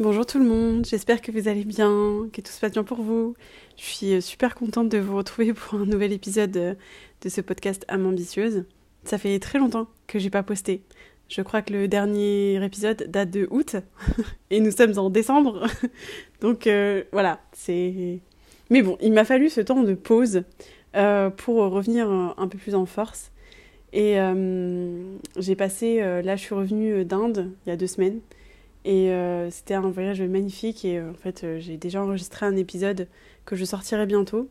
Bonjour tout le monde, j'espère que vous allez bien, que tout se passe bien pour vous. Je suis euh, super contente de vous retrouver pour un nouvel épisode euh, de ce podcast Âme ambitieuse. Ça fait très longtemps que j'ai pas posté. Je crois que le dernier épisode date de août et nous sommes en décembre. Donc euh, voilà, c'est. Mais bon, il m'a fallu ce temps de pause pour revenir un peu plus en force. Et j'ai passé, là je suis revenue d'Inde il y a deux semaines. Et euh, c'était un voyage magnifique et euh, en fait euh, j'ai déjà enregistré un épisode que je sortirai bientôt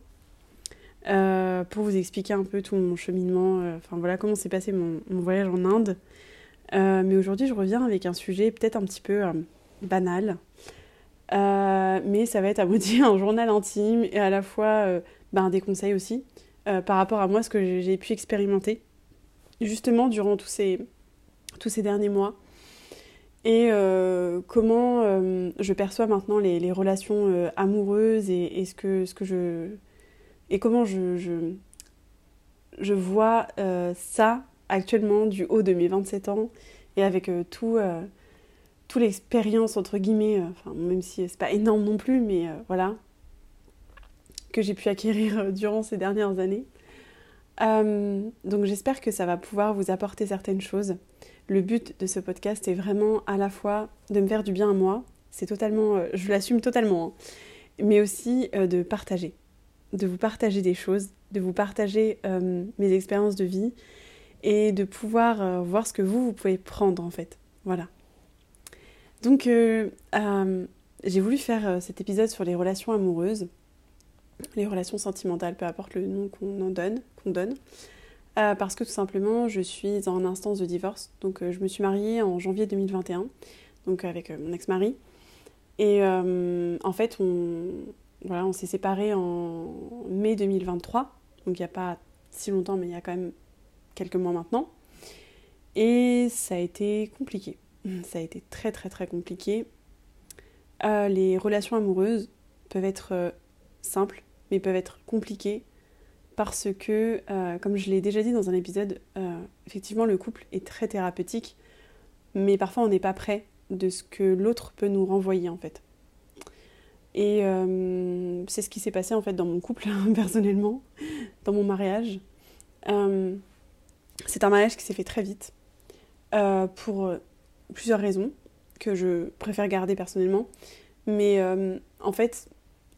pour vous expliquer un peu tout mon cheminement, enfin voilà comment s'est passé mon, voyage en Inde. mais aujourd'hui je reviens avec un sujet peut-être un petit peu banal, mais ça va être à moitié un journal intime et à la fois ben, des conseils aussi par rapport à moi, ce que j'ai pu expérimenter justement durant tous ces, tous ces derniers mois et euh, comment euh, je perçois maintenant les, relations euh, amoureuses et, et, ce, que, ce que je et comment je, je, je vois ça actuellement du haut de mes 27 ans et avec tout toute l'expérience entre guillemets enfin même si c'est pas énorme non plus mais voilà que j'ai pu acquérir durant ces dernières années. Donc j'espère que ça va pouvoir vous apporter certaines choses le but de ce podcast est vraiment à la fois de me faire du bien à moi, c'est totalement, euh, je l'assume totalement, hein, mais aussi euh, de partager, de vous partager des choses, de vous partager euh, mes expériences de vie et de pouvoir voir ce que vous, vous pouvez prendre en fait. Voilà. Donc j'ai voulu faire cet épisode sur les relations amoureuses, les relations sentimentales, peu importe le nom qu'on en qu'on donne. Euh, parce que tout simplement, je suis en instance de divorce. Donc, euh, je me suis mariée en janvier 2021, donc avec euh, mon ex-mari. Et en fait, on, voilà, on s'est séparés en mai 2023. Donc, il n'y a pas si longtemps, mais il y a quand même quelques mois maintenant. Et ça a été compliqué. Ça a été très, très, très compliqué. les relations amoureuses peuvent être simples, mais peuvent être compliquées parce que, euh, comme je l'ai déjà dit dans un épisode, euh, effectivement le couple est très thérapeutique, mais parfois on n'est pas prêt de ce que l'autre peut nous renvoyer en fait. Et euh, c'est ce qui s'est passé en fait dans mon couple personnellement, dans mon mariage. c'est un mariage qui s'est fait très vite pour plusieurs raisons que je préfère garder personnellement, mais en fait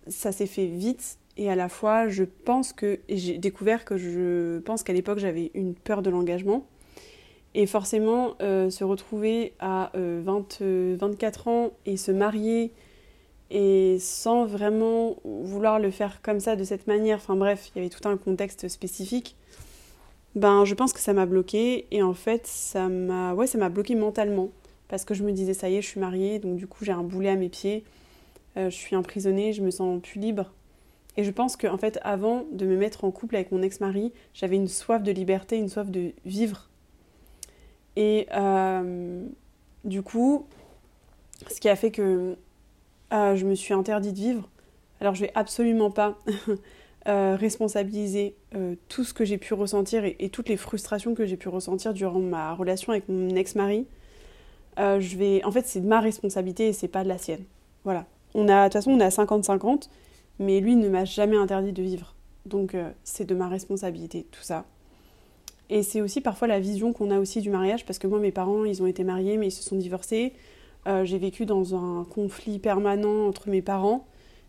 ça s'est fait vite et à la fois, je pense que j'ai découvert que je pense qu'à l'époque j'avais une peur de l'engagement. Et forcément, euh, se retrouver à 20, euh, 24 ans et se marier et sans vraiment vouloir le faire comme ça, de cette manière, enfin bref, il y avait tout un contexte spécifique, ben je pense que ça m'a bloqué et en fait ça m'a ouais, ça m'a bloqué mentalement parce que je me disais ça y est, je suis mariée, donc du coup j'ai un boulet à mes pieds, euh, je suis emprisonnée, je me sens plus libre. Et je pense qu'en fait, avant de me mettre en couple avec mon ex-mari, j'avais une soif de liberté, une soif de vivre. Et euh, du coup, ce qui a fait que euh, je me suis interdit de vivre. Alors, je vais absolument pas euh, responsabiliser tout ce que j'ai pu ressentir et, toutes les frustrations que j'ai pu ressentir durant ma relation avec mon ex-mari. je vais, en fait, c'est de ma responsabilité et c'est pas de la sienne. Voilà. On a, de toute façon, on à 50-50 mais lui ne m'a jamais interdit de vivre. Donc euh, c'est de ma responsabilité, tout ça. Et c'est aussi parfois la vision qu'on a aussi du mariage, parce que moi, mes parents, ils ont été mariés, mais ils se sont divorcés. Euh, j'ai vécu dans un conflit permanent entre mes parents,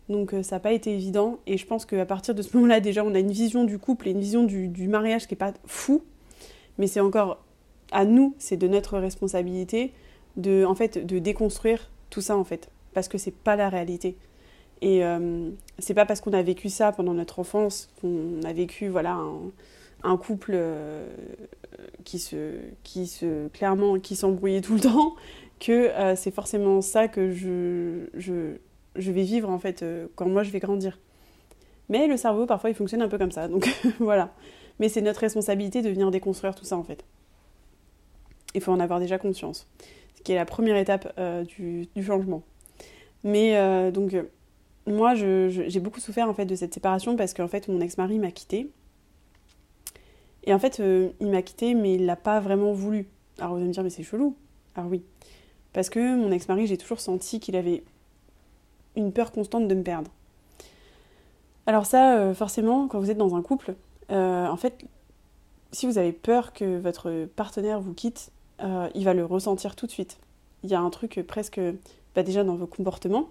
donc euh, ça n'a pas été évident. Et je pense qu'à partir de ce moment-là, déjà, on a une vision du couple et une vision du, mariage qui n'est pas fou, mais c'est encore à nous, c'est de notre responsabilité de, en fait, de déconstruire tout ça, en fait, parce que c'est pas la réalité. Et euh, c'est pas parce qu'on a vécu ça pendant notre enfance qu'on a vécu voilà un, couple euh, qui se qui se clairement qui s'embrouillait tout le temps que euh, c'est forcément ça que je, je vais vivre en fait quand moi je vais grandir. Mais le cerveau, parfois, il fonctionne un peu comme ça. Donc voilà. Mais c'est notre responsabilité de venir déconstruire tout ça en fait. Il faut en avoir déjà conscience. Ce qui est la première étape du, changement. Mais donc moi, j'ai beaucoup souffert en fait de cette séparation parce qu'en fait, mon ex-mari m'a quitté. Et en fait, euh, il m'a quitté, mais il l'a pas vraiment voulu. Alors vous allez me dire, mais c'est chelou. Alors oui. Parce que mon ex-mari, j'ai toujours senti qu'il avait une peur constante de me perdre. Alors ça, euh, forcément, quand vous êtes dans un couple, euh, en fait, si vous avez peur que votre partenaire vous quitte, il va le ressentir tout de suite. Il y a un truc presque, bah, déjà dans vos comportements,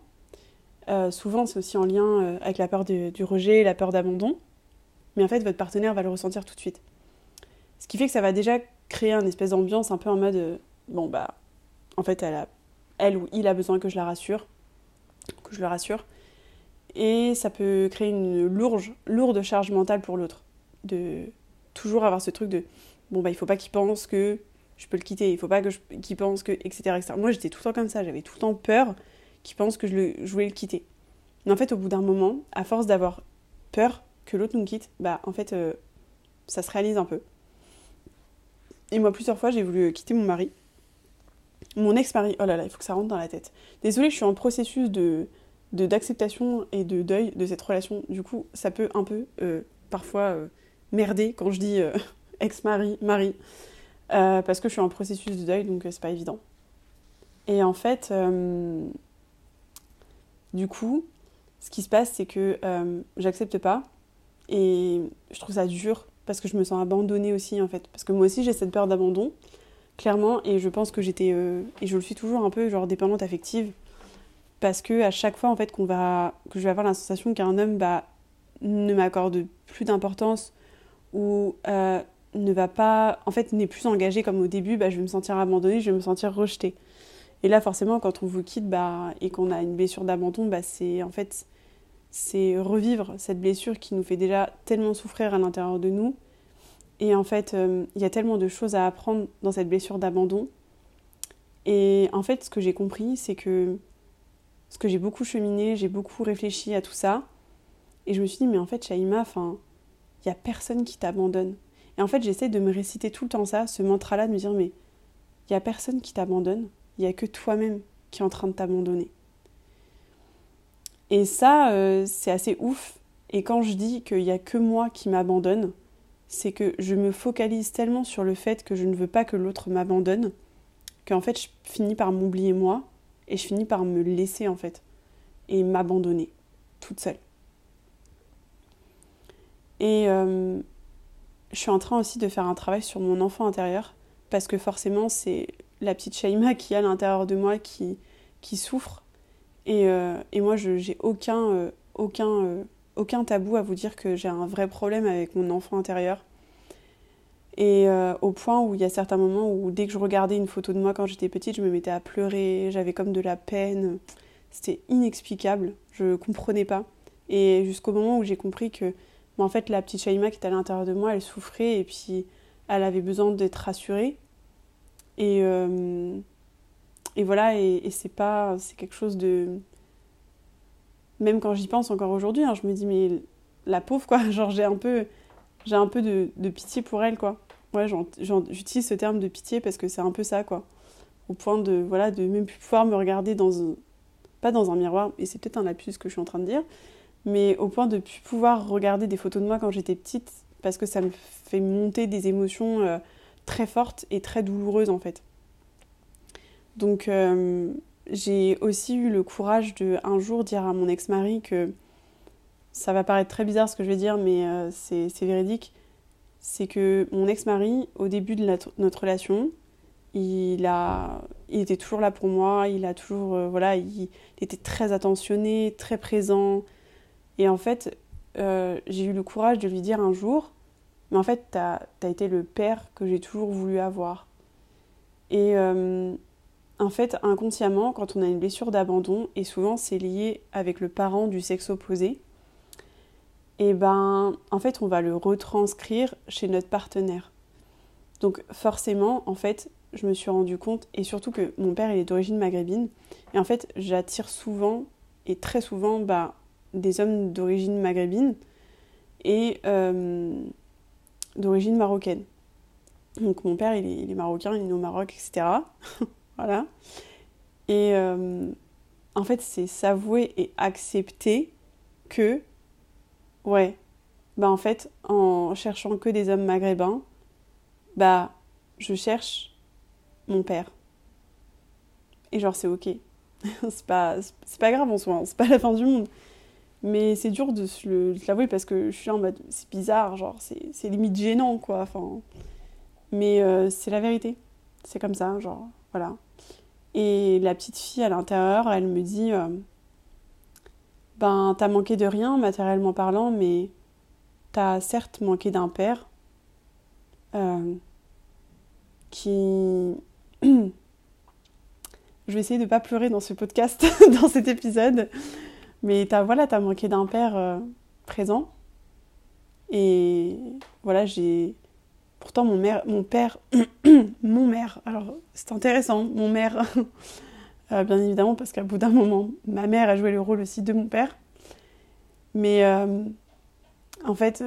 euh, souvent, c'est aussi en lien euh, avec la peur du rejet, la peur d'abandon. Mais en fait, votre partenaire va le ressentir tout de suite. Ce qui fait que ça va déjà créer une espèce d'ambiance un peu en mode euh, bon, bah, en fait, elle, a, elle ou il a besoin que je la rassure, que je le rassure. Et ça peut créer une lourde, lourde charge mentale pour l'autre. De toujours avoir ce truc de bon, bah, il faut pas qu'il pense que je peux le quitter, il faut pas qu'il pense que, etc., etc. Moi, j'étais tout le temps comme ça, j'avais tout le temps peur qui pense que je, voulais le quitter. Mais en fait, au bout d'un moment, à force d'avoir peur que l'autre nous quitte, bah en fait, euh, ça se réalise un peu. Et moi, plusieurs fois, j'ai voulu quitter mon mari. Mon ex-mari, oh là là, il faut que ça rentre dans la tête. Désolée, je suis en processus de d'acceptation et de deuil de cette relation. Du coup, ça peut un peu euh, parfois euh, merder quand je dis ex-mari, mari, parce que je suis en processus de deuil, donc c'est pas évident. Et en fait, du coup, ce qui se passe, c'est que euh, j'accepte pas et je trouve ça dur parce que je me sens abandonnée aussi en fait. Parce que moi aussi j'ai cette peur d'abandon, clairement, et je pense que j'étais, euh, et je le suis toujours un peu, genre dépendante affective. Parce que à chaque fois en fait qu'on va, que je vais avoir la sensation qu'un homme bah, ne m'accorde plus d'importance ou euh, ne va pas, en fait n'est plus engagé comme au début, bah, je vais me sentir abandonnée, je vais me sentir rejetée. Et là, forcément, quand on vous quitte bah, et qu'on a une blessure d'abandon, bah, c'est en fait c'est revivre cette blessure qui nous fait déjà tellement souffrir à l'intérieur de nous. Et en fait, euh, il y a tellement de choses à apprendre dans cette blessure d'abandon. Et en fait, ce que j'ai compris, c'est que ce que j'ai beaucoup cheminé, j'ai beaucoup réfléchi à tout ça. Et je me suis dit, mais en fait, Shaima, il n'y a personne qui t'abandonne. Et en fait, j'essaie de me réciter tout le temps ça, ce mantra-là, de me dire, mais il n'y a personne qui t'abandonne il n'y a que toi-même qui est en train de t'abandonner. Et ça, euh, c'est assez ouf. Et quand je dis qu'il n'y a que moi qui m'abandonne, c'est que je me focalise tellement sur le fait que je ne veux pas que l'autre m'abandonne, qu'en fait je finis par m'oublier moi, et je finis par me laisser en fait, et m'abandonner, toute seule. Et euh, je suis en train aussi de faire un travail sur mon enfant intérieur, parce que forcément c'est la petite Shaima qui est à l'intérieur de moi qui, qui souffre. Et, euh, et moi, je n'ai aucun, euh, aucun, euh, aucun tabou à vous dire que j'ai un vrai problème avec mon enfant intérieur. Et au point où il y a certains moments où dès que je regardais une photo de moi quand j'étais petite, je me mettais à pleurer, j'avais comme de la peine. C'était inexplicable, je ne comprenais pas. Et jusqu'au moment où j'ai compris que, en fait, la petite Shaima qui était à l'intérieur de moi, elle souffrait et puis elle avait besoin d'être rassurée. Et, euh, et voilà, et, c'est pas. C'est quelque chose de. Même quand j'y pense encore aujourd'hui, hein, je me dis, mais la pauvre, quoi. Genre, j'ai un peu, j'ai un peu de, de, pitié pour elle, quoi. Ouais, j'utilise ce terme de pitié parce que c'est un peu ça, quoi. Au point de, voilà, de même plus pouvoir me regarder dans. Pas dans un miroir, et c'est peut-être un lapsus que je suis en train de dire, mais au point de plus pouvoir regarder des photos de moi quand j'étais petite parce que ça me fait monter des émotions. Euh, très forte et très douloureuse en fait. Donc euh, j'ai aussi eu le courage de un jour dire à mon ex-mari que ça va paraître très bizarre ce que je vais dire, mais euh, c'est véridique. C'est que mon ex-mari, au début de notre relation, il, a, il était toujours là pour moi, il a toujours, euh, voilà, il, était très attentionné, très présent. Et en fait, j'ai eu le courage de lui dire un jour, mais en fait, tu as, été le père que j'ai toujours voulu avoir. Et euh, en fait, inconsciemment, quand on a une blessure d'abandon, et souvent c'est lié avec le parent du sexe opposé, et ben, en fait, on va le retranscrire chez notre partenaire. Donc forcément, en fait, je me suis rendu compte, et surtout que mon père il est d'origine maghrébine, et en fait, j'attire souvent et très souvent bah, des hommes d'origine maghrébine et d'origine marocaine. Donc mon père, il est, marocain, il est né au Maroc, etc. voilà. Et en fait, c'est s'avouer et accepter que, ouais, bah en fait, en cherchant que des hommes maghrébins, bah je cherche mon père. Et genre, c'est ok. c'est pas, pas grave en soi, hein. c'est pas la fin du monde. Mais c'est dur de l'avouer parce que je suis en mode, c'est bizarre, genre, c'est limite gênant, quoi. Mais euh, c'est la vérité. C'est comme ça, genre, voilà. Et la petite fille à l'intérieur, elle me dit euh, Ben, t'as manqué de rien, matériellement parlant, mais t'as certes manqué d'un père euh, qui. Je vais essayer de pas pleurer dans ce podcast, dans cet épisode, mais t'as voilà, as manqué d'un père euh, présent. Et voilà, j'ai Pourtant, mon, mère, mon père, mon mère, alors c'est intéressant, mon mère, euh, bien évidemment, parce qu'à bout d'un moment, ma mère a joué le rôle aussi de mon père. Mais euh, en fait,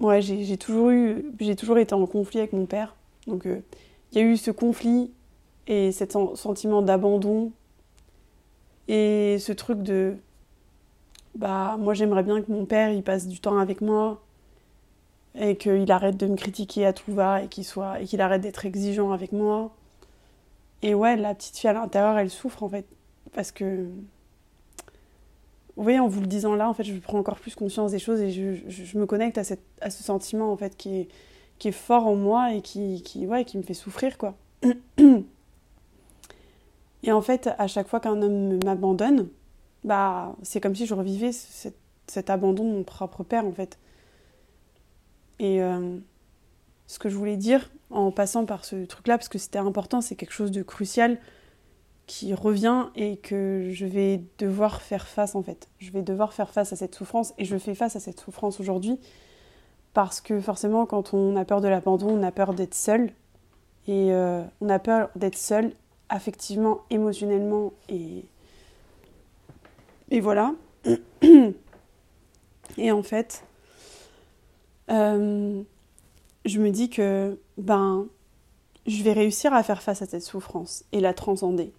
ouais, j'ai toujours eu, j'ai toujours été en conflit avec mon père. Donc il y a eu ce conflit et cet sentiment d'abandon et ce truc de, bah moi j'aimerais bien que mon père il passe du temps avec moi et qu'il arrête de me critiquer à tout va et qu'il soit et qu'il arrête d'être exigeant avec moi. Et ouais, la petite fille à l'intérieur, elle souffre en fait parce que oui, en vous le disant là, en fait, je prends encore plus conscience des choses et je, je, me connecte à, cette, à ce sentiment en fait qui est, qui est fort en moi et qui, qui, qui me fait souffrir quoi. Et en fait, à chaque fois qu'un homme m'abandonne, bah, c'est comme si je revivais cet, abandon de mon propre père en fait. Et euh, ce que je voulais dire en passant par ce truc-là, parce que c'était important, c'est quelque chose de crucial qui revient et que je vais devoir faire face en fait. Je vais devoir faire face à cette souffrance et je fais face à cette souffrance aujourd'hui parce que forcément quand on a peur de l'abandon, on a peur d'être seul et euh, on a peur d'être seul affectivement, émotionnellement et voilà. et en fait, euh, je me dis que ben je vais réussir à faire face à cette souffrance et la transcender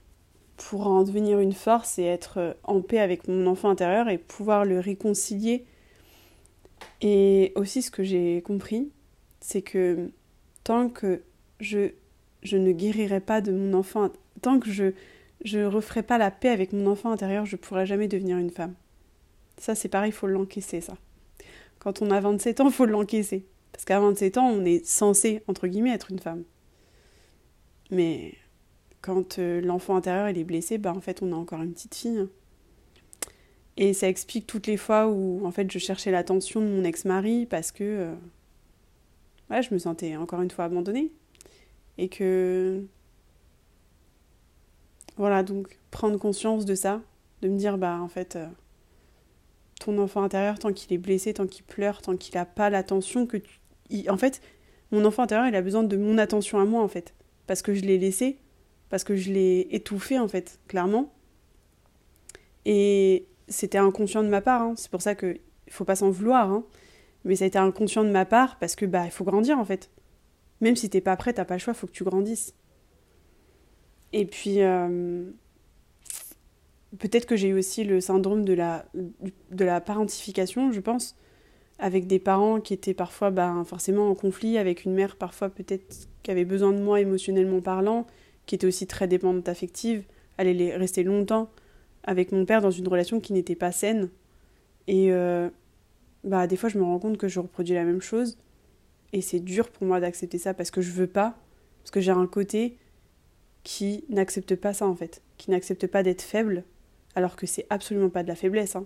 pour en devenir une force et être en paix avec mon enfant intérieur et pouvoir le réconcilier. Et aussi ce que j'ai compris, c'est que tant que je, je ne guérirai pas de mon enfant, tant que je je referai pas la paix avec mon enfant intérieur, je pourrai jamais devenir une femme. Ça c'est pareil, il faut l'encaisser ça quand on a 27 ans, il faut l'encaisser. Parce qu'à 27 ans, on est censé, entre guillemets, être une femme. Mais quand euh, l'enfant intérieur il est blessé, bah en fait on a encore une petite fille. Et ça explique toutes les fois où en fait je cherchais l'attention de mon ex-mari parce que euh, je me sentais encore une fois abandonnée. Et que voilà, donc prendre conscience de ça, de me dire bah en fait euh, ton enfant intérieur tant qu'il est blessé, tant qu'il pleure, tant qu'il n'a pas l'attention que tu... En fait, mon enfant intérieur, il a besoin de mon attention à moi, en fait. Parce que je l'ai laissé, parce que je l'ai étouffé, en fait, clairement. Et c'était inconscient de ma part, hein. c'est pour ça qu'il ne faut pas s'en vouloir, hein. mais ça a été inconscient de ma part parce que bah il faut grandir en fait. Même si t'es pas prêt, t'as pas le choix, faut que tu grandisses. Et puis, euh, peut-être que j'ai eu aussi le syndrome de la, de la parentification, je pense, avec des parents qui étaient parfois ben, forcément en conflit, avec une mère parfois peut-être qui avait besoin de moi émotionnellement parlant, qui était aussi très dépendante affective. Allait rester longtemps avec mon père dans une relation qui n'était pas saine. Et euh, bah, des fois, je me rends compte que je reproduis la même chose. Et c'est dur pour moi d'accepter ça parce que je veux pas. Parce que j'ai un côté qui n'accepte pas ça en fait. Qui n'accepte pas d'être faible alors que c'est absolument pas de la faiblesse, hein.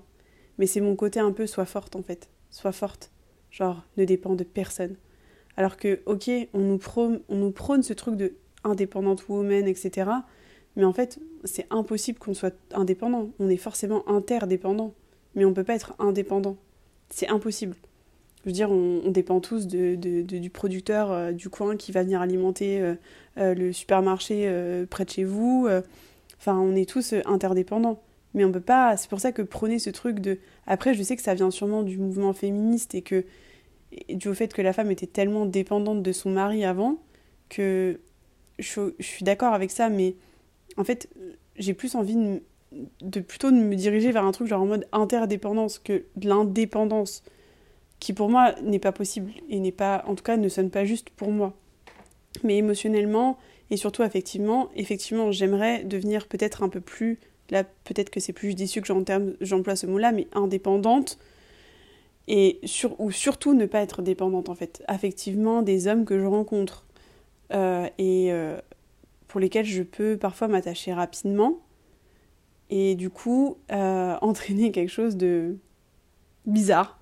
Mais c'est mon côté un peu sois forte en fait, sois forte, genre ne dépend de personne. Alors que, ok, on nous prône, on nous prône ce truc de indépendante woman, etc. Mais en fait, c'est impossible qu'on soit indépendant. On est forcément interdépendant, mais on peut pas être indépendant. C'est impossible. Je veux dire, on, dépend tous du producteur euh, du coin qui va venir alimenter euh, euh, le supermarché près de chez vous. Enfin, on est tous interdépendants. Mais on peut pas. C'est pour ça que prôner ce truc de. Après, je sais que ça vient sûrement du mouvement féministe et que. Et du fait que la femme était tellement dépendante de son mari avant que je, suis d'accord avec ça, mais en fait, j'ai plus envie de, de, plutôt de me diriger vers un truc genre en mode interdépendance que de l'indépendance, qui pour moi n'est pas possible et n'est pas, en tout cas, ne sonne pas juste pour moi. Mais émotionnellement et surtout affectivement, effectivement, j'aimerais devenir peut-être un peu plus, là peut-être que c'est plus judicieux que j'emploie ce mot-là, mais indépendante et sur, ou surtout ne pas être dépendante en fait, affectivement des hommes que je rencontre euh, et euh, pour lesquels je peux parfois m'attacher rapidement et du coup euh, entraîner quelque chose de bizarre.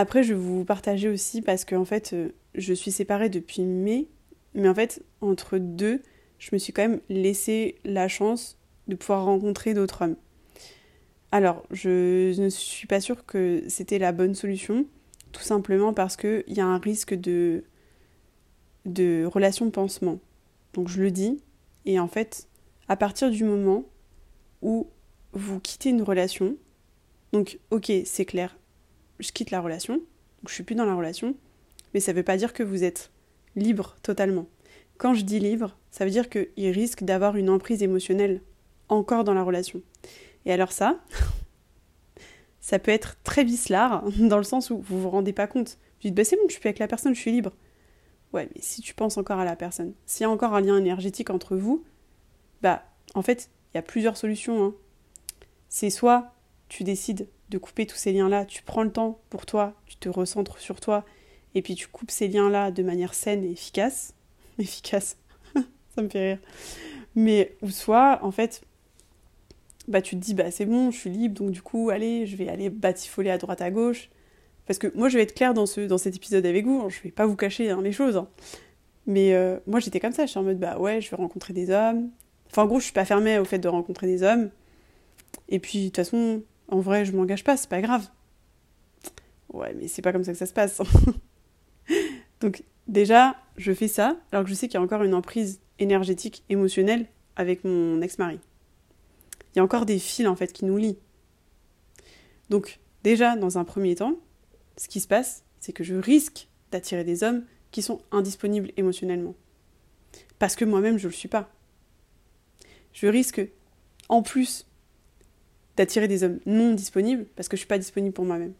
Après, je vais vous partager aussi parce que en fait, je suis séparée depuis mai, mais en fait, entre deux, je me suis quand même laissé la chance de pouvoir rencontrer d'autres hommes. Alors, je ne suis pas sûre que c'était la bonne solution, tout simplement parce qu'il y a un risque de de relation pansement. Donc je le dis, et en fait, à partir du moment où vous quittez une relation, donc ok, c'est clair, je quitte la relation, donc je suis plus dans la relation, mais ça ne veut pas dire que vous êtes libre totalement. Quand je dis libre, ça veut dire qu'il risque d'avoir une emprise émotionnelle encore dans la relation. Et alors ça, ça peut être très vicelard, dans le sens où vous vous rendez pas compte. Vous dites, bah c'est bon, je suis plus avec la personne, je suis libre. Ouais, mais si tu penses encore à la personne, s'il y a encore un lien énergétique entre vous, bah, en fait, il y a plusieurs solutions. Hein. C'est soit tu décides de couper tous ces liens-là, tu prends le temps pour toi, tu te recentres sur toi, et puis tu coupes ces liens-là de manière saine et efficace. efficace, ça me fait rire. Mais, ou soit, en fait, bah, tu te dis, bah, c'est bon, je suis libre, donc du coup, allez, je vais aller batifoler à droite à gauche, parce que moi, je vais être claire dans, ce, dans cet épisode avec vous, hein. je vais pas vous cacher hein, les choses. Hein. Mais euh, moi, j'étais comme ça, je suis en mode, bah ouais, je vais rencontrer des hommes. Enfin, en gros, je suis pas fermée au fait de rencontrer des hommes. Et puis, de toute façon, en vrai, je m'engage pas, c'est pas grave. Ouais, mais c'est pas comme ça que ça se passe. Donc, déjà, je fais ça, alors que je sais qu'il y a encore une emprise énergétique, émotionnelle avec mon ex-mari. Il y a encore des fils, en fait, qui nous lient. Donc, déjà, dans un premier temps, ce qui se passe, c'est que je risque d'attirer des hommes qui sont indisponibles émotionnellement. Parce que moi-même, je ne le suis pas. Je risque, en plus, d'attirer des hommes non disponibles parce que je suis pas disponible pour moi-même.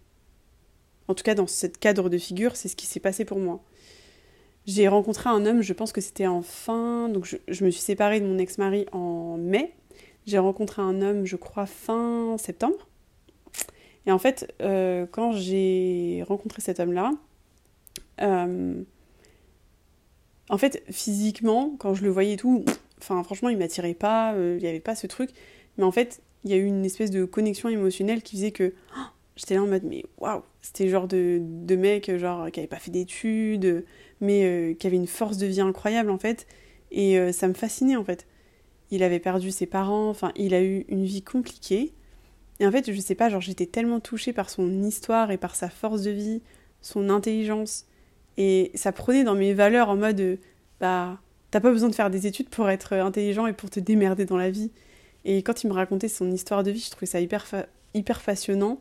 En tout cas, dans ce cadre de figure, c'est ce qui s'est passé pour moi. J'ai rencontré un homme, je pense que c'était en fin. Donc, je, je me suis séparée de mon ex-mari en mai. J'ai rencontré un homme, je crois, fin septembre. Et en fait, euh, quand j'ai rencontré cet homme-là, euh, en fait, physiquement, quand je le voyais et tout, enfin, franchement, il m'attirait pas, euh, il n'y avait pas ce truc. Mais en fait, il y a eu une espèce de connexion émotionnelle qui faisait que oh, j'étais là en mode, mais waouh, c'était genre de, de mec genre, qui n'avait pas fait d'études, mais qui avait une force de vie incroyable, en fait. Et ça me fascinait, en fait. Il avait perdu ses parents, enfin, il a eu une vie compliquée. Et en fait, je sais pas, genre j'étais tellement touchée par son histoire et par sa force de vie, son intelligence. Et ça prenait dans mes valeurs en mode, bah, t'as pas besoin de faire des études pour être intelligent et pour te démerder dans la vie. Et quand il me racontait son histoire de vie, je trouvais ça hyper, hyper passionnant.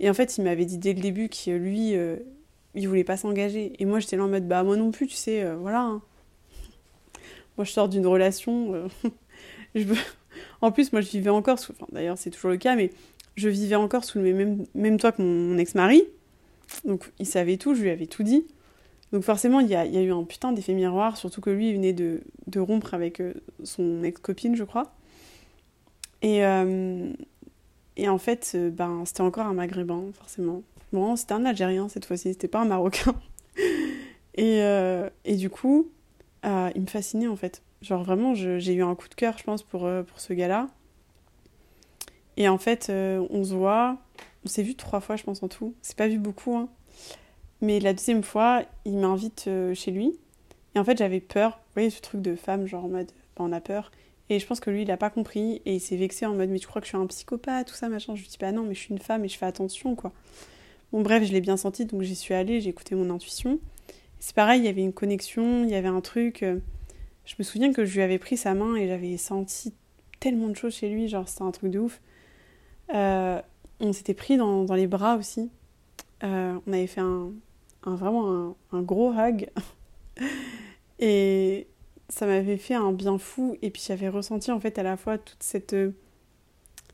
Et en fait, il m'avait dit dès le début que lui, euh, il voulait pas s'engager. Et moi, j'étais là en mode, bah, moi non plus, tu sais, euh, voilà. Hein. Moi, je sors d'une relation, euh, je veux en plus, moi, je vivais encore sous. Enfin, d'ailleurs, c'est toujours le cas, mais je vivais encore sous le même, même toit que mon, ex-mari. Donc, il savait tout, je lui avais tout dit. Donc, forcément, il y a, y a, eu un putain d'effet miroir, surtout que lui, il venait de, de rompre avec son ex-copine, je crois. Et, euh, et en fait, euh, ben, c'était encore un maghrébin, forcément. Bon, c'était un Algérien cette fois-ci, c'était pas un Marocain. et, et du coup, il me fascinait en fait. Genre vraiment, j'ai eu un coup de cœur, je pense, pour, euh, pour ce gars-là. Et en fait, euh, on se voit, on s'est vu trois fois, je pense, en tout. C'est pas vu beaucoup, hein. Mais la deuxième fois, il m'invite euh, chez lui. Et en fait, j'avais peur. Vous voyez, ce truc de femme, genre en mode, bah, on a peur. Et je pense que lui, il a pas compris. Et il s'est vexé en mode, mais tu crois que je suis un psychopathe, tout ça, machin. Je lui dis, bah non, mais je suis une femme et je fais attention, quoi. Bon, bref, je l'ai bien senti, donc j'y suis allée, j'ai écouté mon intuition. C'est pareil, il y avait une connexion, il y avait un truc. Je me souviens que je lui avais pris sa main et j'avais senti tellement de choses chez lui, genre c'était un truc de ouf. Euh, on s'était pris dans, les bras aussi. Euh, on avait fait un vraiment un, un, gros hug. et ça m'avait fait un bien fou. Et puis j'avais ressenti en fait à la fois toute cette,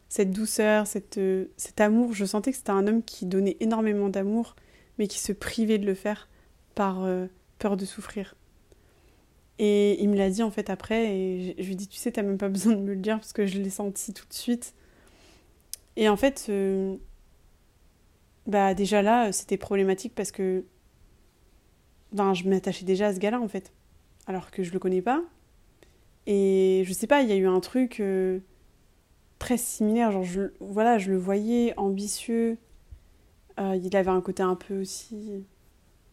cette douceur, cette, cet amour. Je sentais que c'était un homme qui donnait énormément d'amour, mais qui se privait de le faire par euh, peur de souffrir. Et il me l'a dit en fait après, et je, lui ai dit, tu sais, t'as même pas besoin de me le dire parce que je l'ai senti tout de suite. Et en fait, euh, bah déjà là, c'était problématique parce que ben, je m'attachais déjà à ce gars-là en fait, alors que je le connais pas. Et je sais pas, il y a eu un truc euh, très similaire, genre je, voilà, je le voyais ambitieux. Euh, il avait un côté un peu aussi,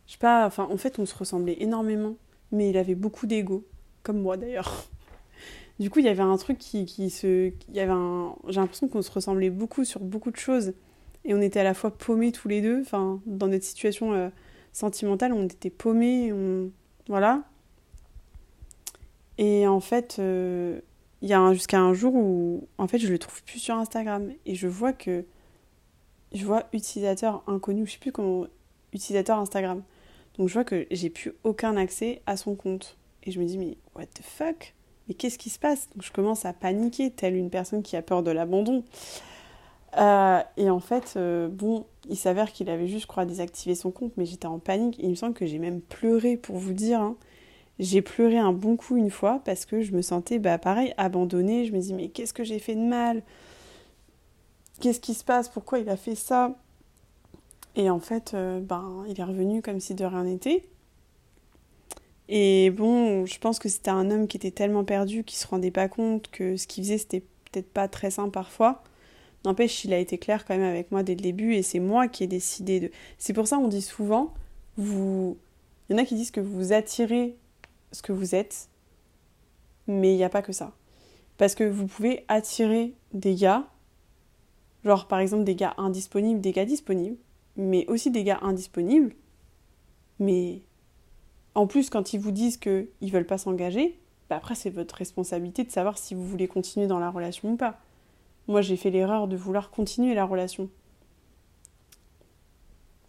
je sais pas, enfin en fait on se ressemblait énormément, mais il avait beaucoup d'ego, comme moi d'ailleurs. Du coup, il y avait un truc qui, qui se. J'ai l'impression qu'on se ressemblait beaucoup sur beaucoup de choses. Et on était à la fois paumés tous les deux. Enfin, dans notre situation euh, sentimentale, on était paumés. On... Voilà. Et en fait, euh, il y a jusqu'à un jour où, en fait, je le trouve plus sur Instagram. Et je vois que. Je vois utilisateur inconnu, je sais plus comment. Utilisateur Instagram. Donc je vois que j'ai plus aucun accès à son compte. Et je me dis, mais what the fuck? Mais qu'est-ce qui se passe? Donc je commence à paniquer, telle une personne qui a peur de l'abandon. Euh, et en fait, euh, bon, il s'avère qu'il avait juste, je crois, désactivé son compte, mais j'étais en panique. il me semble que j'ai même pleuré, pour vous dire. Hein. J'ai pleuré un bon coup une fois parce que je me sentais, bah, pareil, abandonnée. Je me dis, mais qu'est-ce que j'ai fait de mal? Qu'est-ce qui se passe? Pourquoi il a fait ça? Et en fait, euh, ben, il est revenu comme si de rien n'était. Et bon, je pense que c'était un homme qui était tellement perdu qu'il se rendait pas compte que ce qu'il faisait c'était peut-être pas très sain parfois. N'empêche, il a été clair quand même avec moi dès le début et c'est moi qui ai décidé de. C'est pour ça on dit souvent, vous. Il y en a qui disent que vous attirez ce que vous êtes, mais il n'y a pas que ça. Parce que vous pouvez attirer des gars, genre par exemple des gars indisponibles, des gars disponibles, mais aussi des gars indisponibles, mais en plus, quand ils vous disent qu'ils ne veulent pas s'engager, bah après, c'est votre responsabilité de savoir si vous voulez continuer dans la relation ou pas. Moi, j'ai fait l'erreur de vouloir continuer la relation.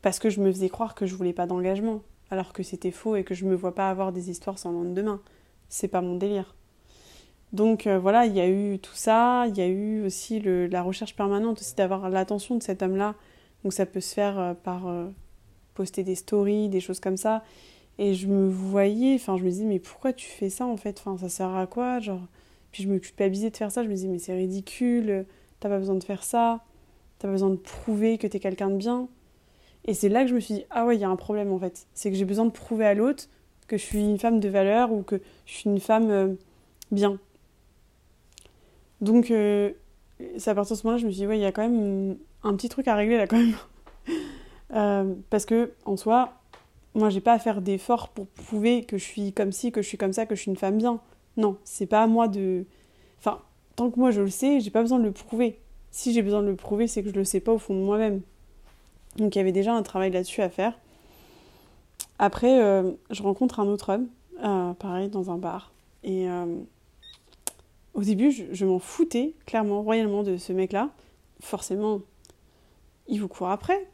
Parce que je me faisais croire que je voulais pas d'engagement, alors que c'était faux et que je me vois pas avoir des histoires sans lendemain. C'est pas mon délire. Donc euh, voilà, il y a eu tout ça, il y a eu aussi la recherche permanente aussi d'avoir l'attention de cet homme-là. Donc ça peut se faire euh, par euh, poster des stories, des choses comme ça. Et je me voyais, enfin, je me disais, mais pourquoi tu fais ça en fait? Enfin, ça sert à quoi? Genre. Puis je me culpabilisais de faire ça, je me disais, mais c'est ridicule, t'as pas besoin de faire ça, t'as pas besoin de prouver que t'es quelqu'un de bien. Et c'est là que je me suis dit, ah ouais, il y a un problème en fait. C'est que j'ai besoin de prouver à l'autre que je suis une femme de valeur ou que je suis une femme euh, bien. Donc, euh, c'est à partir de ce moment-là, je me suis dit, ouais, il y a quand même un petit truc à régler là quand même. euh, parce que, en soi, moi, j'ai pas à faire d'efforts pour prouver que je suis comme ci, que je suis comme ça, que je suis une femme bien. Non, c'est pas à moi de. Enfin, tant que moi je le sais, j'ai pas besoin de le prouver. Si j'ai besoin de le prouver, c'est que je le sais pas au fond de moi-même. Donc il y avait déjà un travail là-dessus à faire. Après, euh, je rencontre un autre homme, euh, pareil, dans un bar. Et euh, au début, je, m'en foutais, clairement, royalement, de ce mec-là. Forcément, il vous court après.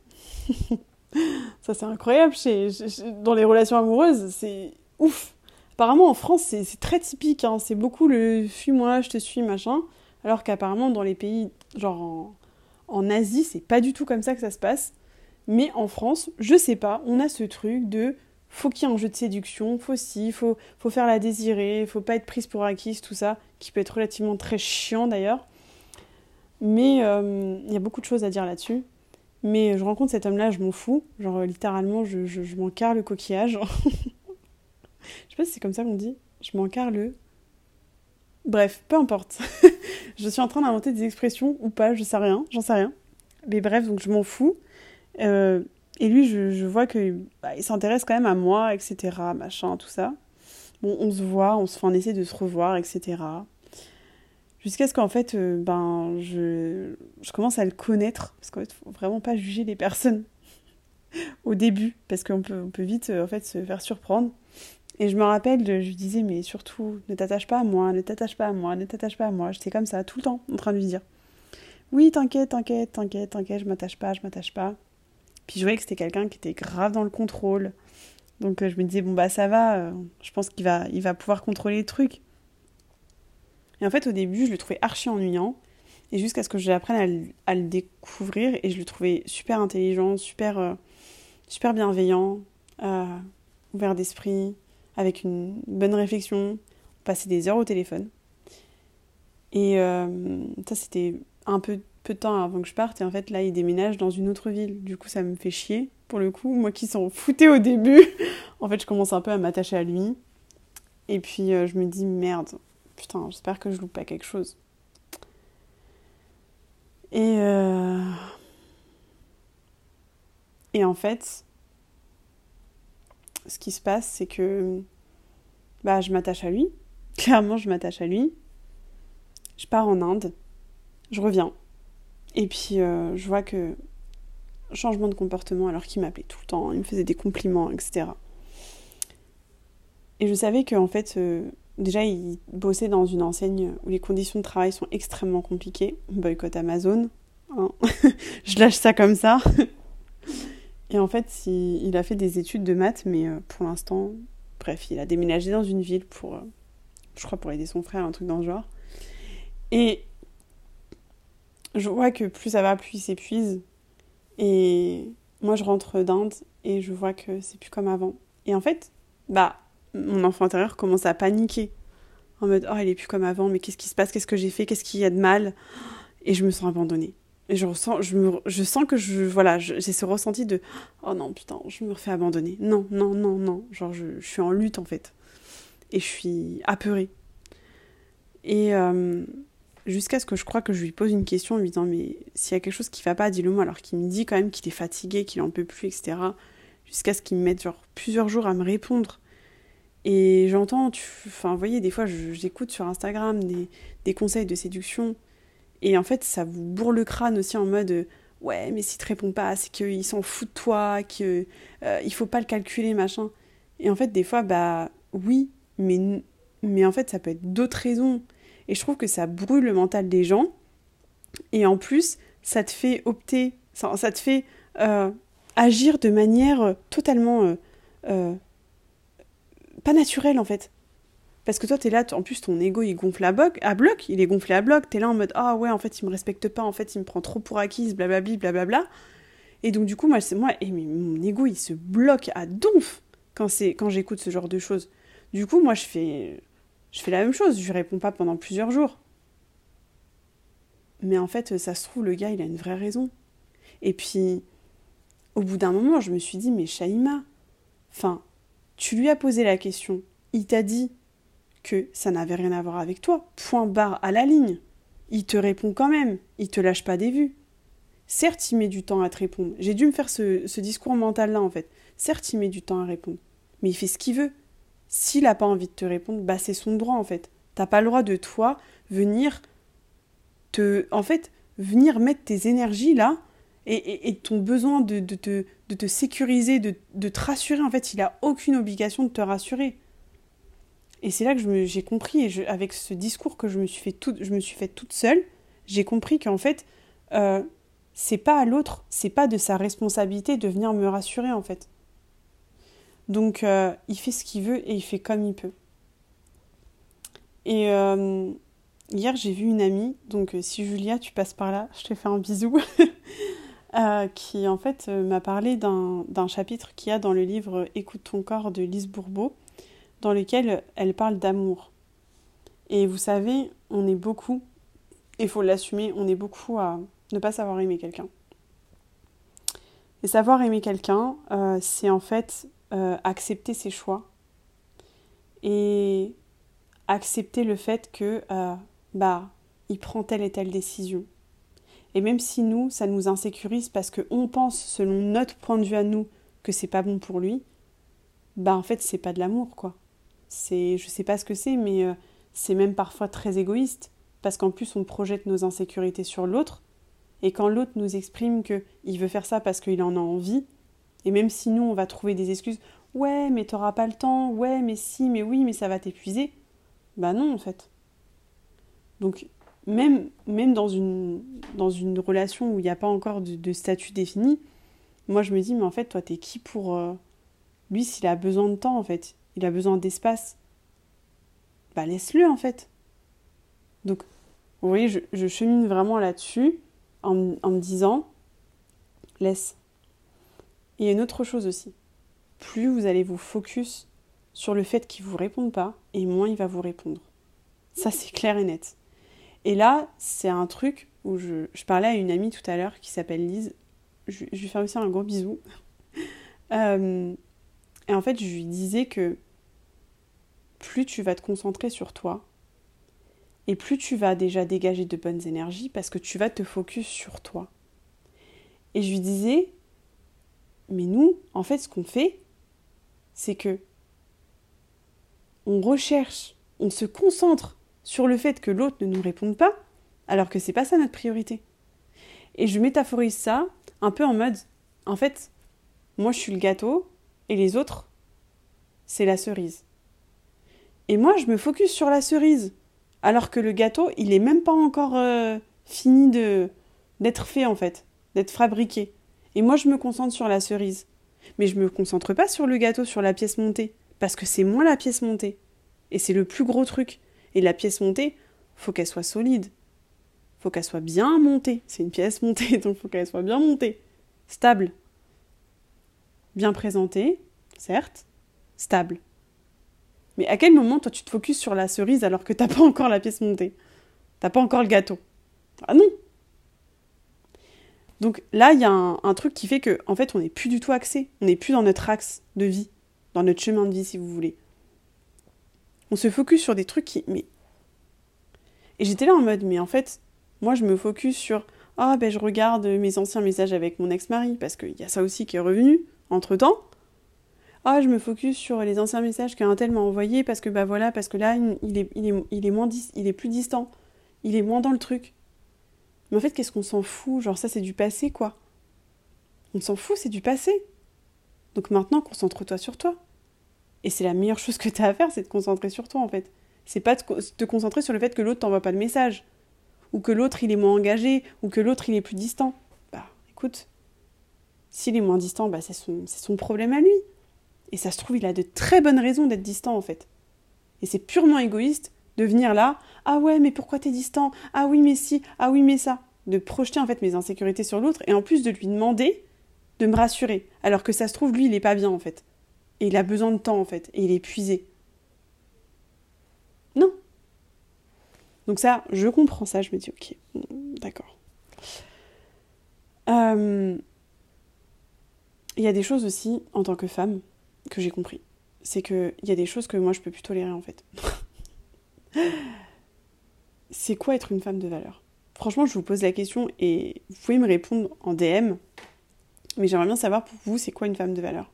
Ça, c'est incroyable. Dans les relations amoureuses, c'est ouf. Apparemment, en France, c'est très typique. Hein. C'est beaucoup le fuis-moi, je te suis, machin. Alors qu'apparemment, dans les pays, genre en, en Asie, c'est pas du tout comme ça que ça se passe. Mais en France, je sais pas, on a ce truc de faut qu'il y ait un jeu de séduction, faut si, faut, faut faire la désirer, faut pas être prise pour acquise, tout ça, qui peut être relativement très chiant d'ailleurs. Mais euh, il y a beaucoup de choses à dire là-dessus. Mais je rencontre cet homme-là, je m'en fous. Genre, littéralement, je, je, je le coquillage. je sais pas si c'est comme ça qu'on dit. Je m'en carre le. Bref, peu importe. je suis en train d'inventer des expressions ou pas, je sais rien, j'en sais rien. Mais bref, donc je m'en fous. Euh, et lui, je, vois qu'il bah, s'intéresse quand même à moi, etc. Machin, tout ça. Bon, on se voit, on fait, on essaie de se revoir, etc. Jusqu'à ce qu'en fait, euh, ben, je, commence à le connaître, parce qu'en fait, faut vraiment pas juger les personnes au début, parce qu'on peut, on peut vite euh, en fait, se faire surprendre. Et je me rappelle, je lui disais, mais surtout, ne t'attache pas à moi, ne t'attache pas à moi, ne t'attache pas à moi. J'étais comme ça tout le temps en train de lui dire. Oui, t'inquiète, t'inquiète, t'inquiète, t'inquiète, je m'attache pas, je m'attache pas. Puis je voyais que c'était quelqu'un qui était grave dans le contrôle. Donc euh, je me disais, bon bah ça va, euh, je pense qu'il va, il va pouvoir contrôler les trucs. Et en fait, au début, je le trouvais archi ennuyant. Et jusqu'à ce que j'apprenne à, le découvrir, et je le trouvais super intelligent, super, euh, super bienveillant, ouvert d'esprit, avec une bonne réflexion. On passait des heures au téléphone. Et ça, c'était un peu, temps avant que je parte. Et en fait, là, il déménage dans une autre ville. Du coup, ça me fait chier, pour le coup. Moi qui s'en foutais au début, en fait, je commence un peu à m'attacher à lui. Et puis, euh, je me dis, merde, putain, j'espère que je loupe pas quelque chose. Et, euh... et en fait, ce qui se passe, c'est que bah, je m'attache à lui. Clairement, je m'attache à lui. Je pars en Inde je reviens. Et puis euh, je vois que changement de comportement alors qu'il m'appelait tout le temps, il me faisait des compliments, etc. Et je savais qu'en fait, euh, déjà, il bossait dans une enseigne où les conditions de travail sont extrêmement compliquées. Boycott Amazon. Hein. je lâche ça comme ça. Et en fait, il, a fait des études de maths, mais euh, pour l'instant, bref, il a déménagé dans une ville pour, je crois, pour aider son frère, un truc dans ce genre. Et je vois que plus ça va, plus il s'épuise. Et moi, je rentre d'Inde et je vois que c'est plus comme avant. Et en fait, bah, mon enfant intérieur commence à paniquer. En mode, oh, il est plus comme avant, mais qu'est-ce qui se passe? Qu'est-ce que j'ai fait? Qu'est-ce qu'il y a de mal? Et je me sens abandonnée. Et je ressens, je, me, je sens que je, voilà, j'ai ce ressenti de, oh non, putain, je me refais abandonner. Non, non, non, non. Genre, je, je suis en lutte, en fait. Et je suis apeurée. Et, euh, jusqu'à ce que je crois que je lui pose une question en lui disant mais s'il y a quelque chose qui va pas, dis-le moi. Alors qu'il me dit quand même qu'il est fatigué, qu'il en peut plus, etc. Jusqu'à ce qu'il me mette plusieurs jours à me répondre. Et j'entends, enfin, vous voyez, des fois j'écoute sur Instagram des, des, conseils de séduction. Et en fait, ça vous bourre le crâne aussi en mode ouais, mais s'il te répond pas, c'est qu'il s'en fout de toi, qu'il euh, il faut pas le calculer, machin. Et en fait, des fois, bah oui, mais, mais en fait, ça peut être d'autres raisons. Et je trouve que ça brûle le mental des gens. Et en plus, ça te fait opter, ça, te fait euh, agir de manière totalement euh, euh, pas naturelle en fait. Parce que toi, t'es là, en plus, ton ego, il gonfle à bloc, à bloc, il est gonflé à bloc, t'es là en mode, ah ouais, en fait, il me respecte pas, en fait, il me prend trop pour acquise, blablabla, blablabla. Et donc, du coup, moi, c'est moi, et mon ego, il se bloque à donf quand, quand j'écoute ce genre de choses. Du coup, moi, je fais, je fais la même chose, je réponds pas pendant plusieurs jours. Mais en fait, ça se trouve, le gars, il a une vraie raison. Et puis, au bout d'un moment, je me suis dit, mais Shaima, enfin, tu lui as posé la question, il t'a dit que ça n'avait rien à voir avec toi, point barre à la ligne. Il te répond quand même, il te lâche pas des vues. Certes, il met du temps à te répondre. J'ai dû me faire ce, ce discours mental-là, en fait. Certes, il met du temps à répondre, mais il fait ce qu'il veut. S'il n'a pas envie de te répondre, bah c'est son droit en fait. T'as pas le droit de toi venir te. En fait, venir mettre tes énergies là et, ton besoin de, te, de te sécuriser, de, te rassurer. En fait, il a aucune obligation de te rassurer. Et c'est là que j'ai compris, et avec ce discours que je me suis fait toute, je me suis fait toute seule, j'ai compris qu'en fait, euh, c'est pas à l'autre, c'est pas de sa responsabilité de venir me rassurer en fait. Donc euh, il fait ce qu'il veut et il fait comme il peut. Et euh, hier j'ai vu une amie, donc euh, si Julia tu passes par là, je te fais un bisou, qui en fait m'a parlé d'un chapitre qu'il y a dans le livre Écoute ton corps de Lise Bourbeau, dans lequel elle parle d'amour. Et vous savez, on est beaucoup, il faut l'assumer, on est beaucoup à ne pas savoir aimer quelqu'un. Et savoir aimer quelqu'un, c'est en fait euh, accepter ses choix et accepter le fait que euh, bah il prend telle et telle décision. Et même si nous, ça nous insécurise parce qu'on pense, selon notre point de vue à nous, que c'est pas bon pour lui, bah en fait c'est pas de l'amour quoi. C'est, je sais pas ce que c'est, mais euh, c'est même parfois très égoïste parce qu'en plus on projette nos insécurités sur l'autre. Et quand l'autre nous exprime qu'il veut faire ça parce qu'il en a envie, et même si nous, on va trouver des excuses, Ouais, mais t'auras pas le temps. Ouais, mais si, mais oui, mais ça va t'épuiser. Bah non, en fait. Donc, même, même dans, une, dans une relation où il n'y a pas encore de, statut défini, moi je me dis, mais en fait, toi, t'es qui pour. Euh, lui, s'il a besoin de temps, en fait, il a besoin d'espace, bah laisse-le, en fait. Donc, vous voyez, je, chemine vraiment là-dessus en, me disant, laisse. Et il y a une autre chose aussi. Plus vous allez vous focus sur le fait qu'il ne vous réponde pas, et moins il va vous répondre. Ça, c'est clair et net. Et là, c'est un truc où je, parlais à une amie tout à l'heure qui s'appelle Lise. Je, lui fais aussi un gros bisou. Euh, et en fait, je lui disais que plus tu vas te concentrer sur toi, et plus tu vas déjà dégager de bonnes énergies parce que tu vas te focus sur toi. Et je lui disais, mais nous, en fait, ce qu'on fait, c'est que on recherche, on se concentre sur le fait que l'autre ne nous réponde pas, alors que c'est pas ça notre priorité. Et je métaphorise ça un peu en mode, en fait, moi je suis le gâteau et les autres, c'est la cerise. Et moi je me focus sur la cerise alors que le gâteau, il est même pas encore euh, fini d'être fait en fait, d'être fabriqué. Et moi, je me concentre sur la cerise. Mais je me concentre pas sur le gâteau, sur la pièce montée, parce que c'est moi la pièce montée. Et c'est le plus gros truc. Et la pièce montée, faut qu'elle soit solide. Faut qu'elle soit bien montée. C'est une pièce montée, donc faut qu'elle soit bien montée. Stable. Bien présentée, certes. Stable. Mais à quel moment, toi, tu te focuses sur la cerise alors que t'as pas encore la pièce montée? T'as pas encore le gâteau? Ah non Donc là, il y a un, truc qui fait que, en fait, on n'est plus du tout axé. On n'est plus dans notre axe de vie, dans notre chemin de vie, si vous voulez. On se focus sur des trucs qui. Mais. Et j'étais là en mode, mais en fait, moi, je me focus sur. Ah, ben, je regarde mes anciens messages avec mon ex-mari, parce qu'il y a ça aussi qui est revenu entre temps ah, je me focus sur les anciens messages qu'un tel m'a envoyés parce que bah voilà, parce que là, il est, il est plus distant. Il est moins dans le truc. Mais en fait, qu'est-ce qu'on s'en fout? Genre, ça, c'est du passé, quoi. On s'en fout, c'est du passé. Donc maintenant, concentre-toi sur toi. Et c'est la meilleure chose que tu as à faire, c'est de concentrer sur toi, en fait. C'est pas de te concentrer sur le fait que l'autre t'envoie pas de message. Ou que l'autre, il est moins engagé. Ou que l'autre, il est plus distant. Bah, écoute. S'il est moins distant, bah, c'est son, son problème à lui. Et ça se trouve, il a de très bonnes raisons d'être distant en fait. Et c'est purement égoïste de venir là, ah ouais, mais pourquoi t'es distant? Ah oui, mais si, ah oui, mais ça. De projeter en fait mes insécurités sur l'autre et en plus de lui demander de me rassurer. Alors que ça se trouve, lui, il est pas bien en fait. Et il a besoin de temps en fait. Et il est épuisé. Non. Donc ça, je comprends ça, je me dis, ok, d'accord. Euh, il y a des choses aussi, en tant que femme, que j'ai compris. C'est qu'il y a des choses que moi je peux plus tolérer en fait. c'est quoi être une femme de valeur? Franchement, je vous pose la question et vous pouvez me répondre en DM. Mais j'aimerais bien savoir pour vous, c'est quoi une femme de valeur?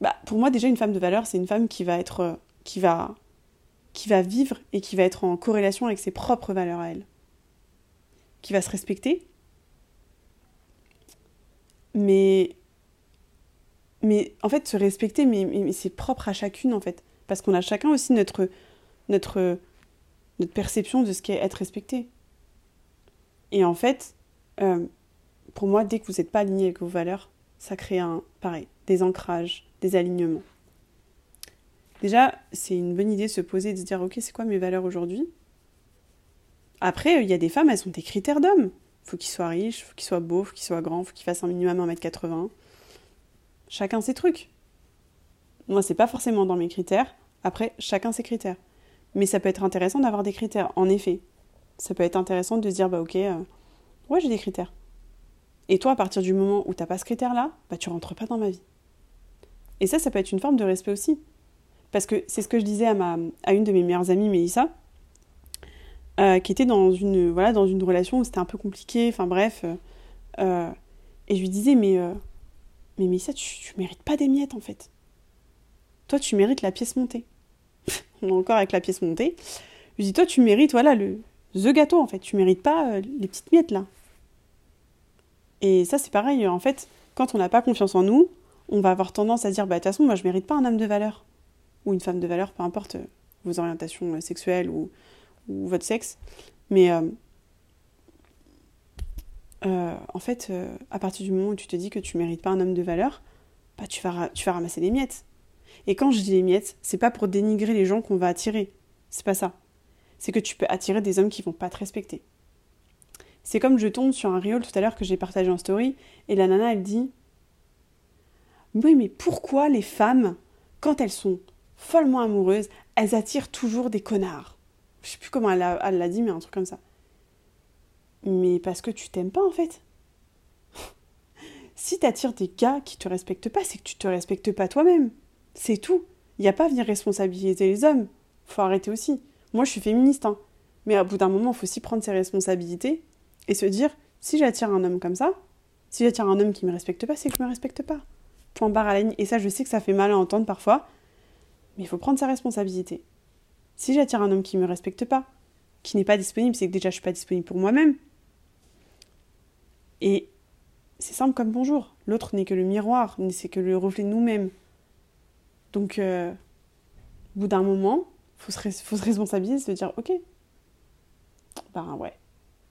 Bah, Pour moi, déjà, une femme de valeur, c'est une femme qui va être. Euh, qui va, qui va vivre et qui va être en corrélation avec ses propres valeurs à elle. Qui va se respecter. Mais mais en fait, se respecter, mais, c'est propre à chacune, en fait. Parce qu'on a chacun aussi notre, notre, notre perception de ce qu'est être respecté. Et en fait, euh, pour moi, dès que vous n'êtes pas aligné avec vos valeurs, ça crée un, pareil, des ancrages, des alignements. Déjà, c'est une bonne idée de se poser et de se dire, ok, c'est quoi mes valeurs aujourd'hui? Après, il y a des femmes, elles ont des critères d'hommes. Faut qu'ils soient riches, faut qu'ils soient beaux, faut qu'ils soient grands, faut qu'ils fassent un minimum 1m80 chacun ses trucs. Moi, c'est pas forcément dans mes critères. Après, chacun ses critères. Mais ça peut être intéressant d'avoir des critères, en effet. Ça peut être intéressant de se dire, bah ok, euh, ouais, j'ai des critères. Et toi, à partir du moment où t'as pas ce critère-là, bah tu rentres pas dans ma vie. Et ça, ça peut être une forme de respect aussi. Parce que c'est ce que je disais à, ma, à une de mes meilleures amies, Mélissa, euh, qui était dans une, voilà, dans une relation où c'était un peu compliqué, enfin bref. Euh, et je lui disais, mais mais Mélissa, tu, tu mérites pas des miettes en fait. Toi, tu mérites la pièce montée. Encore avec la pièce montée. Je dis, toi, tu mérites, voilà, le the gâteau en fait. Tu mérites pas euh, les petites miettes là. Et ça, c'est pareil. En fait, quand on n'a pas confiance en nous, on va avoir tendance à dire bah de toute façon moi je mérite pas un homme de valeur ou une femme de valeur, peu importe euh, vos orientations euh, sexuelles ou, ou votre sexe, mais en fait à partir du moment où tu te dis que tu mérites pas un homme de valeur, bah tu vas tu vas ramasser les miettes. Et quand je dis les miettes, c'est pas pour dénigrer les gens qu'on va attirer, c'est pas ça. C'est que tu peux attirer des hommes qui vont pas te respecter. C'est comme je tombe sur un reel tout à l'heure que j'ai partagé en story et la nana elle dit oui, mais pourquoi les femmes, quand elles sont follement amoureuses, elles attirent toujours des connards? Je sais plus comment elle l'a dit, mais un truc comme ça. Mais parce que tu t'aimes pas en fait. si t'attires des gars qui te respectent pas, c'est que tu te respectes pas toi-même. C'est tout. Il n'y a pas à venir responsabiliser les hommes. Faut arrêter aussi. Moi, je suis féministe, hein. Mais à bout d'un moment, il faut aussi prendre ses responsabilités et se dire si j'attire un homme comme ça, si j'attire un homme qui me respecte pas, c'est que je me respecte pas point barre à la ligne. Et ça, je sais que ça fait mal à entendre parfois, mais il faut prendre sa responsabilité. Si j'attire un homme qui me respecte pas, qui n'est pas disponible, c'est que déjà je suis pas disponible pour moi-même. Et c'est simple comme bonjour. L'autre n'est que le miroir, c'est que le reflet de nous-mêmes. Donc, euh, au bout d'un moment, il faut, faut, se responsabiliser, se dire, ok, ben ouais,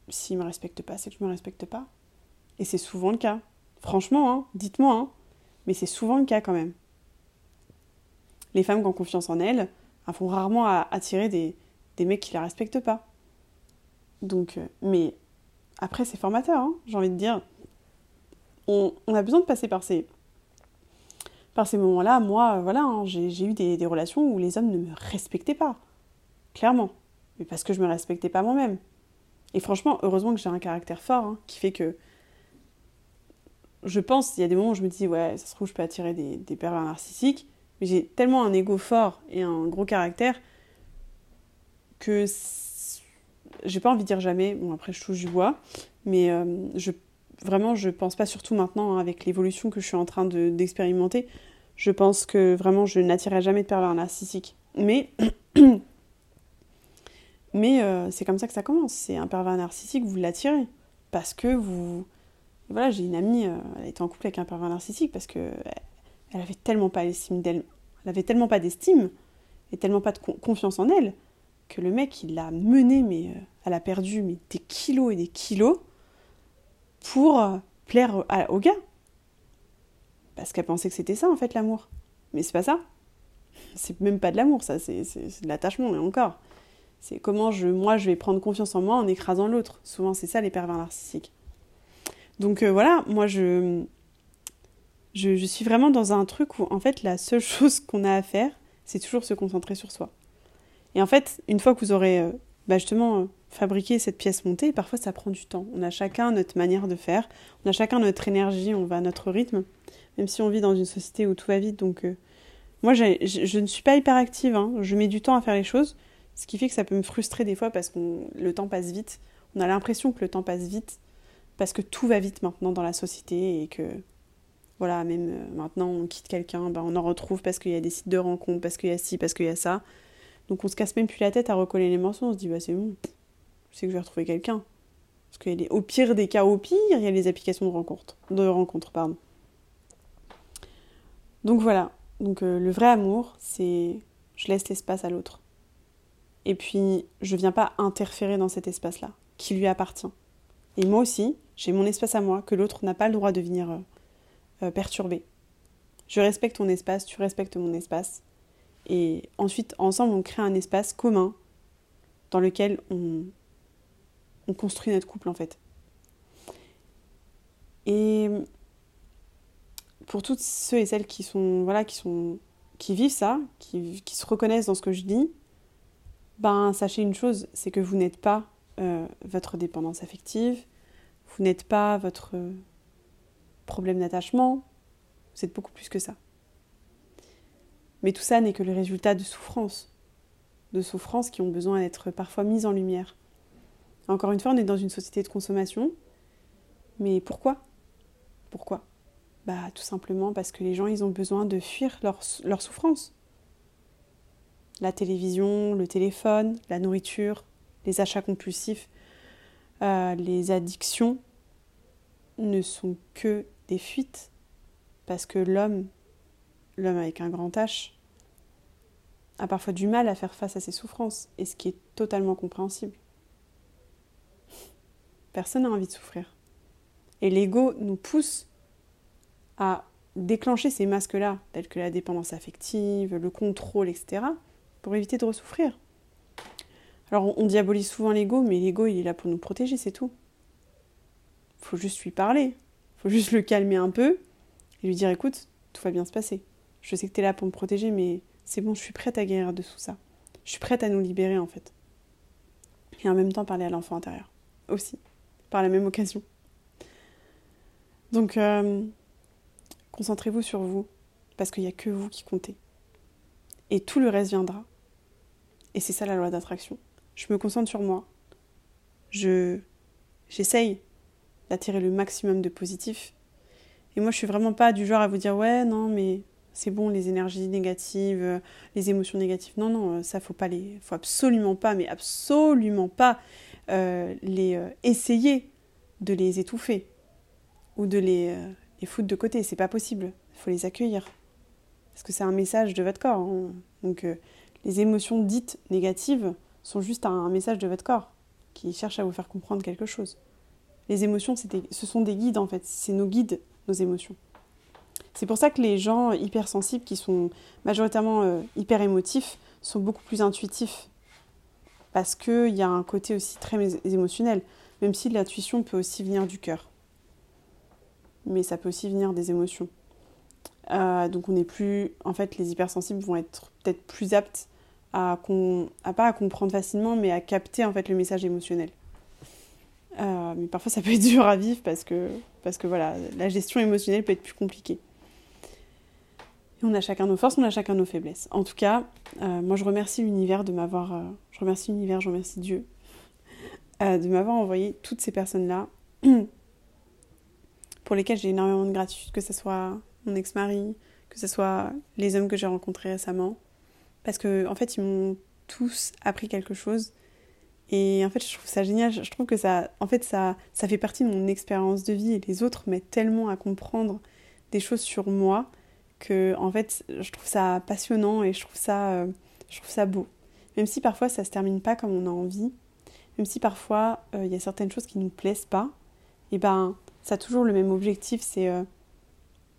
s'il me respecte pas, c'est que je me respecte pas. Et c'est souvent le cas. Franchement, hein, dites-moi, hein, mais c'est souvent le cas quand même. Les femmes qui ont confiance en elles, elles font rarement attirer des, des mecs qui la respectent pas. Donc, euh, mais après, c'est formateur, hein, j'ai envie de dire. On, a besoin de passer par ces, par ces moments-là. Moi, euh, voilà, hein, j'ai eu des, relations où les hommes ne me respectaient pas. Clairement. Mais parce que je me respectais pas moi-même. Et franchement, heureusement que j'ai un caractère fort hein, qui fait que je pense, il y a des moments où je me dis, ouais, ça se trouve, je peux attirer des, des pervers narcissiques. Mais j'ai tellement un ego fort et un gros caractère que j'ai pas envie de dire jamais. Bon, après, je touche du bois. Mais euh, je, vraiment, je pense pas, surtout maintenant, hein, avec l'évolution que je suis en train d'expérimenter, je pense que vraiment, je n'attirerai jamais de pervers narcissiques. Mais. mais euh, c'est comme ça que ça commence. C'est un pervers narcissique, vous l'attirez. Parce que vous voilà, j'ai une amie, euh, elle était en couple avec un pervers narcissique parce que elle avait tellement pas d'estime d'elle, elle avait tellement pas d'estime et tellement pas de confiance en elle que le mec il l'a menée, mais euh, elle a perdu des kilos et des kilos pour euh, plaire au gars parce qu'elle pensait que c'était ça en fait l'amour. Mais c'est pas ça. C'est même pas de l'amour ça c'est de l'attachement et encore. C'est comment je moi je vais prendre confiance en moi en écrasant l'autre. Souvent c'est ça les pervers narcissiques. Donc euh, voilà, moi je, je, suis vraiment dans un truc où en fait la seule chose qu'on a à faire, c'est toujours se concentrer sur soi. Et en fait, une fois que vous aurez euh, bah, justement euh, fabriqué cette pièce montée, parfois ça prend du temps. On a chacun notre manière de faire, on a chacun notre énergie, on va à notre rythme, même si on vit dans une société où tout va vite. Donc moi je, ne suis pas hyper active, hein. je mets du temps à faire les choses, ce qui fait que ça peut me frustrer des fois parce que le temps passe vite. On a l'impression que le temps passe vite parce que tout va vite maintenant dans la société et que voilà, même euh, maintenant on quitte quelqu'un, ben on en retrouve parce qu'il y a des sites de rencontres, parce qu'il y a ci, parce qu'il y a ça. Donc on se casse même plus la tête à recoller les morceaux, on se dit bah c'est bon, je sais que je vais retrouver quelqu'un. Parce qu'il y a au pire des cas, au pire, il y a les applications de rencontres, de rencontres, pardon. Donc voilà, donc euh, le vrai amour, c'est je laisse l'espace à l'autre. Et puis je viens pas interférer dans cet espace-là, qui lui appartient. Et moi aussi, j'ai mon espace à moi que l'autre n'a pas le droit de venir euh, euh, perturber. Je respecte ton espace, tu respectes mon espace. Et ensuite, ensemble, on crée un espace commun dans lequel on, on construit notre couple en fait. Et pour toutes ceux et celles qui sont voilà qui sont qui vivent ça, qui, se reconnaissent dans ce que je dis, ben sachez une chose, c'est que vous n'êtes pas euh, votre dépendance affective, vous n'êtes pas votre problème d'attachement, vous êtes beaucoup plus que ça. Mais tout ça n'est que le résultat de souffrances, de souffrances qui ont besoin d'être parfois mises en lumière. Encore une fois, on est dans une société de consommation, mais pourquoi? Pourquoi? Bah tout simplement parce que les gens, ils ont besoin de fuir leur, leur souffrance. La télévision, le téléphone, la nourriture, les achats compulsifs, euh, les addictions ne sont que des fuites Parce que l'homme, l'homme avec un grand H, a parfois du mal à faire face à ses souffrances, et ce qui est totalement compréhensible. Personne n'a envie de souffrir. Et l'ego nous pousse à déclencher ces masques-là, tels que la dépendance affective, le contrôle, etc., pour éviter de ressouffrir. Alors on diabolise souvent l'ego, mais l'ego il est là pour nous protéger, c'est tout. Faut juste lui parler, faut juste le calmer un peu et lui dire écoute, tout va bien se passer. Je sais que tu es là pour me protéger, mais c'est bon, je suis prête à guérir de tout ça. Je suis prête à nous libérer en fait. Et en même temps parler à l'enfant intérieur aussi, par la même occasion. Donc euh, concentrez-vous sur vous, parce qu'il n'y a que vous qui comptez. Et tout le reste viendra. Et c'est ça la loi d'attraction. Je me concentre sur moi. Je j'essaye d'attirer le maximum de positif. Et moi, je suis vraiment pas du genre à vous dire ouais, non, mais c'est bon, les énergies négatives, les émotions négatives. Non, non, ça faut pas les, faut absolument pas, mais absolument pas euh, les euh, essayer de les étouffer ou de les, euh, les foutre de côté. C'est pas possible. Il faut les accueillir parce que c'est un message de votre corps. Hein. Donc les émotions dites négatives sont juste un, message de votre corps qui cherche à vous faire comprendre quelque chose. Les émotions, ce sont des guides en fait, c'est nos guides, nos émotions. C'est pour ça que les gens hypersensibles, qui sont majoritairement euh, hyper émotifs, sont beaucoup plus intuitifs. Parce qu'il y a un côté aussi très émotionnel, même si l'intuition peut aussi venir du cœur. Mais ça peut aussi venir des émotions. Euh, donc on est plus. En fait, les hypersensibles vont être peut-être plus aptes à, pas à comprendre facilement, mais à capter en fait le message émotionnel. Euh, mais parfois ça peut être dur à vivre parce que, voilà, la gestion émotionnelle peut être plus compliquée. On a chacun nos forces, on a chacun nos faiblesses. En tout cas, euh, moi je remercie l'univers de m'avoir, je remercie l'univers, je remercie Dieu de m'avoir envoyé toutes ces personnes-là pour lesquelles j'ai énormément de gratitude, que ce soit mon ex-mari, que ce soit les hommes que j'ai rencontrés récemment, parce que en fait ils m'ont tous appris quelque chose. Et en fait je trouve ça génial. Je trouve que ça en fait ça ça fait partie de mon expérience de vie. Et les autres m'aident tellement à comprendre des choses sur moi que en fait je trouve ça passionnant et je trouve ça euh, je trouve ça beau. Même si parfois ça se termine pas comme on a envie. Même si parfois euh, il y a certaines choses qui nous plaisent pas et ben ça a toujours le même objectif c'est euh,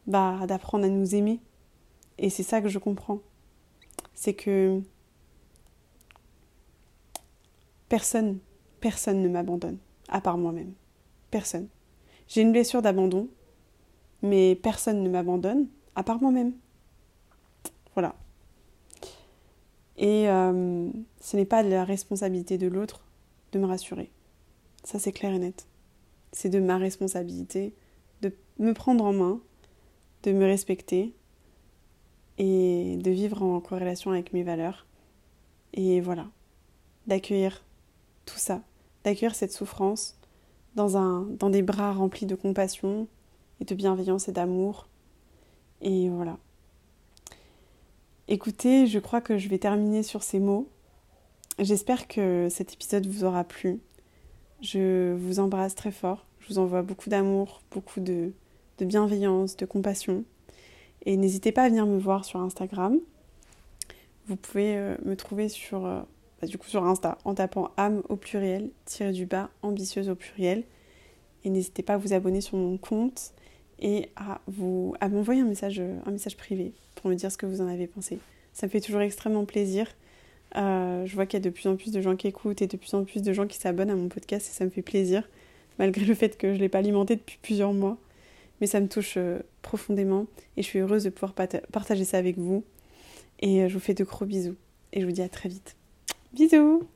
bah d'apprendre à nous aimer et c'est ça que je comprends c'est que personne, personne ne m'abandonne, à part moi-même. Personne. J'ai une blessure d'abandon, mais personne ne m'abandonne, à part moi-même. Voilà. Et euh, ce n'est pas la responsabilité de l'autre de me rassurer. Ça, c'est clair et net. C'est de ma responsabilité de me prendre en main, de me respecter, et de vivre en corrélation avec mes valeurs. Et voilà, d'accueillir tout ça, d'accueillir cette souffrance dans, un, dans des bras remplis de compassion et de bienveillance et d'amour. Et voilà. Écoutez, je crois que je vais terminer sur ces mots. J'espère que cet épisode vous aura plu. Je vous embrasse très fort. Je vous envoie beaucoup d'amour, beaucoup de, bienveillance, de compassion. Et n'hésitez pas à venir me voir sur Instagram. Vous pouvez euh, me trouver sur, euh, bah, sur Insta en tapant âme au pluriel, tiré du bas, ambitieuse au pluriel. Et n'hésitez pas à vous abonner sur mon compte et à, vous, à m'envoyer un message, euh, un message privé pour me dire ce que vous en avez pensé. Ça me fait toujours extrêmement plaisir. Je vois qu'il y a de plus en plus de gens qui écoutent et de plus en plus de gens qui s'abonnent à mon podcast et ça me fait plaisir, malgré le fait que je ne l'ai pas alimenté depuis plusieurs mois mais ça me touche euh, profondément et je suis heureuse de pouvoir partager ça avec vous. Et euh, je vous fais de gros bisous et je vous dis à très vite. Bisous